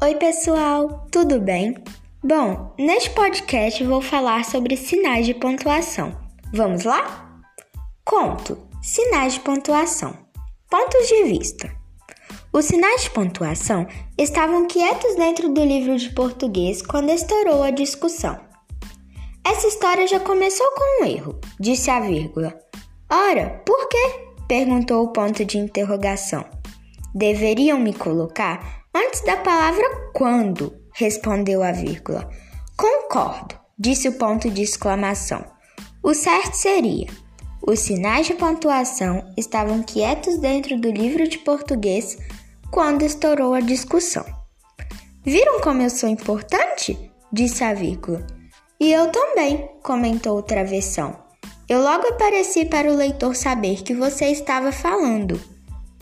Oi, pessoal, tudo bem? Bom, neste podcast vou falar sobre sinais de pontuação. Vamos lá? Conto: sinais de pontuação. Pontos de vista. Os sinais de pontuação estavam quietos dentro do livro de português quando estourou a discussão. Essa história já começou com um erro, disse a vírgula. Ora, por quê? perguntou o ponto de interrogação. Deveriam me colocar antes da palavra quando, respondeu a vírgula. Concordo, disse o ponto de exclamação. O certo seria: os sinais de pontuação estavam quietos dentro do livro de português quando estourou a discussão. Viram como eu sou importante? disse a vírgula. E eu também, comentou o travessão. Eu logo apareci para o leitor saber que você estava falando.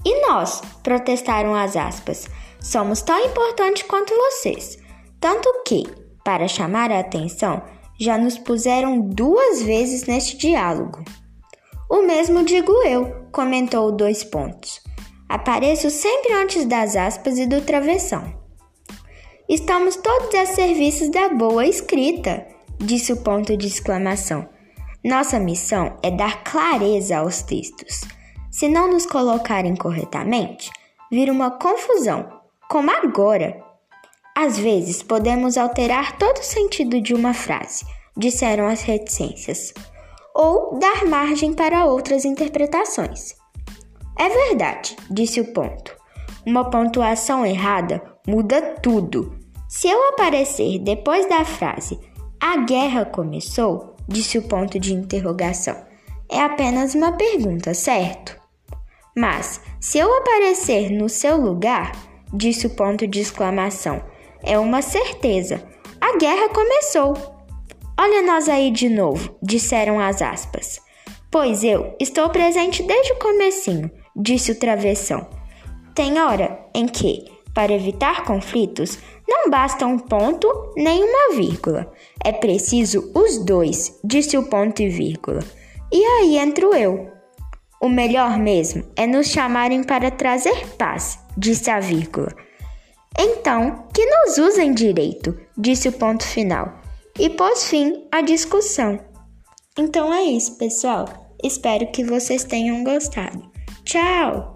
E nós, protestaram as aspas, somos tão importantes quanto vocês. Tanto que, para chamar a atenção, já nos puseram duas vezes neste diálogo. O mesmo digo eu, comentou dois pontos. Apareço sempre antes das aspas e do travessão. Estamos todos a serviços da boa escrita, disse o ponto de exclamação. Nossa missão é dar clareza aos textos. Se não nos colocarem corretamente, vira uma confusão, como agora. Às vezes podemos alterar todo o sentido de uma frase, disseram as reticências, ou dar margem para outras interpretações. É verdade, disse o ponto. Uma pontuação errada muda tudo. Se eu aparecer depois da frase a guerra começou, disse o ponto de interrogação. É apenas uma pergunta, certo? Mas, se eu aparecer no seu lugar, disse o ponto de exclamação, é uma certeza. A guerra começou. Olha nós aí de novo, disseram as aspas. Pois eu estou presente desde o comecinho, disse o travessão. Tem hora em que, para evitar conflitos, não basta um ponto nem uma vírgula. É preciso os dois, disse o ponto e vírgula. E aí entro eu. O melhor mesmo é nos chamarem para trazer paz, disse a vírgula. Então, que nos usem direito, disse o ponto final, e pôs fim à discussão. Então é isso, pessoal. Espero que vocês tenham gostado. Tchau!